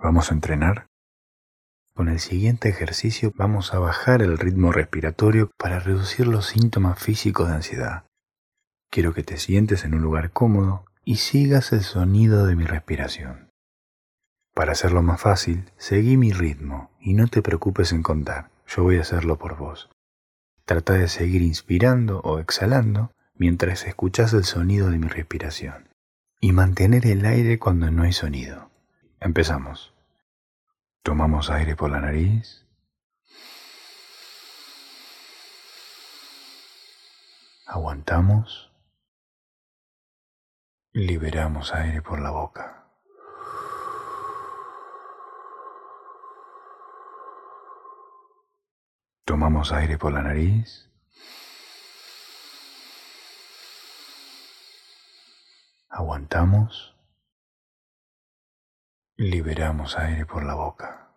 ¿Vamos a entrenar? Con el siguiente ejercicio vamos a bajar el ritmo respiratorio para reducir los síntomas físicos de ansiedad. Quiero que te sientes en un lugar cómodo y sigas el sonido de mi respiración. Para hacerlo más fácil, seguí mi ritmo y no te preocupes en contar, yo voy a hacerlo por vos. Trata de seguir inspirando o exhalando mientras escuchas el sonido de mi respiración y mantener el aire cuando no hay sonido. Empezamos. Tomamos aire por la nariz. Aguantamos. Liberamos aire por la boca. Tomamos aire por la nariz. Aguantamos. Liberamos aire por la boca.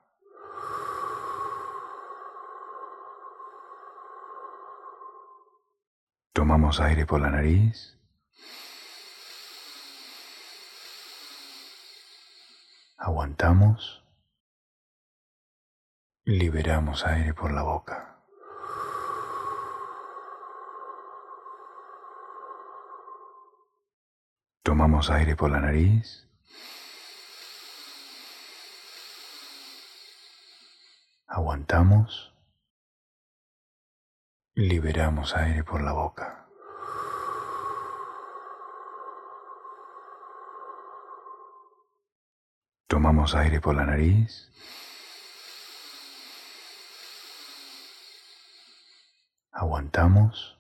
Tomamos aire por la nariz. Aguantamos. Liberamos aire por la boca. Tomamos aire por la nariz. Aguantamos. Liberamos aire por la boca. Tomamos aire por la nariz. Aguantamos.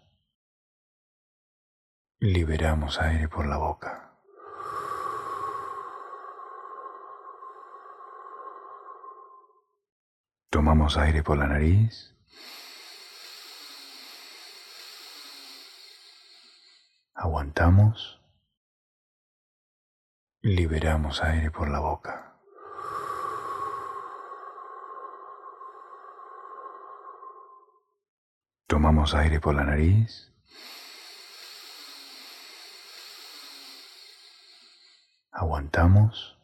Liberamos aire por la boca. Tomamos aire por la nariz. Aguantamos. Liberamos aire por la boca. Tomamos aire por la nariz. Aguantamos.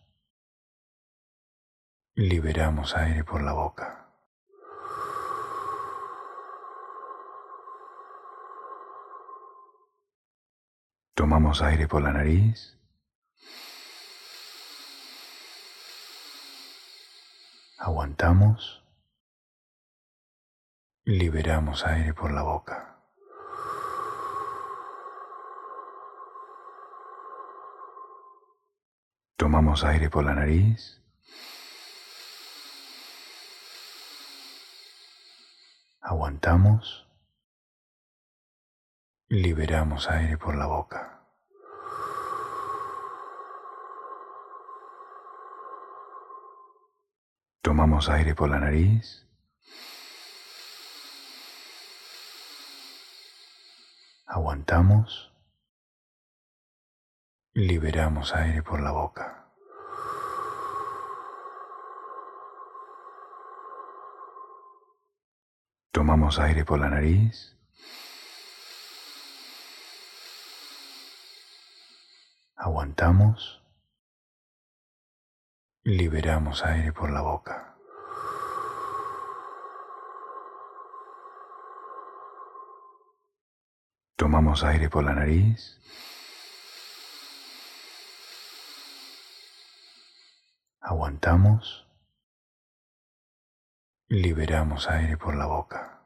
Liberamos aire por la boca. Tomamos aire por la nariz. Aguantamos. Liberamos aire por la boca. Tomamos aire por la nariz. Aguantamos. Liberamos aire por la boca. Tomamos aire por la nariz. Aguantamos. Liberamos aire por la boca. Tomamos aire por la nariz. Aguantamos. Liberamos aire por la boca. Tomamos aire por la nariz. Aguantamos. Liberamos aire por la boca.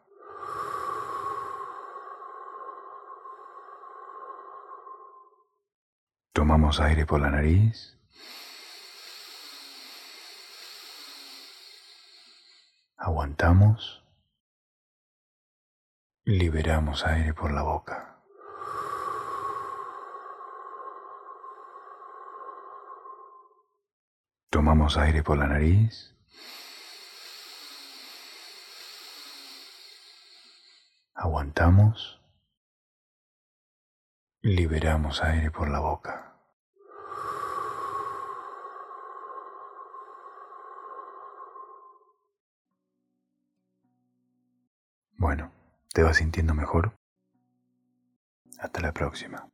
Tomamos aire por la nariz. Aguantamos. Liberamos aire por la boca. Tomamos aire por la nariz. Aguantamos. Liberamos aire por la boca. Bueno, ¿te vas sintiendo mejor? Hasta la próxima.